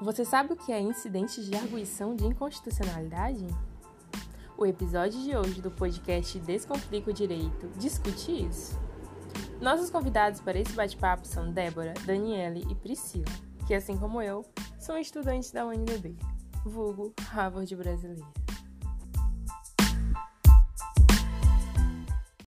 Você sabe o que é incidentes de arguição de inconstitucionalidade? O episódio de hoje do podcast Descomplica o Direito discute isso. Nossos convidados para esse bate-papo são Débora, Daniele e Priscila, que, assim como eu, são estudantes da UNDB, vulgo Harvard brasileira.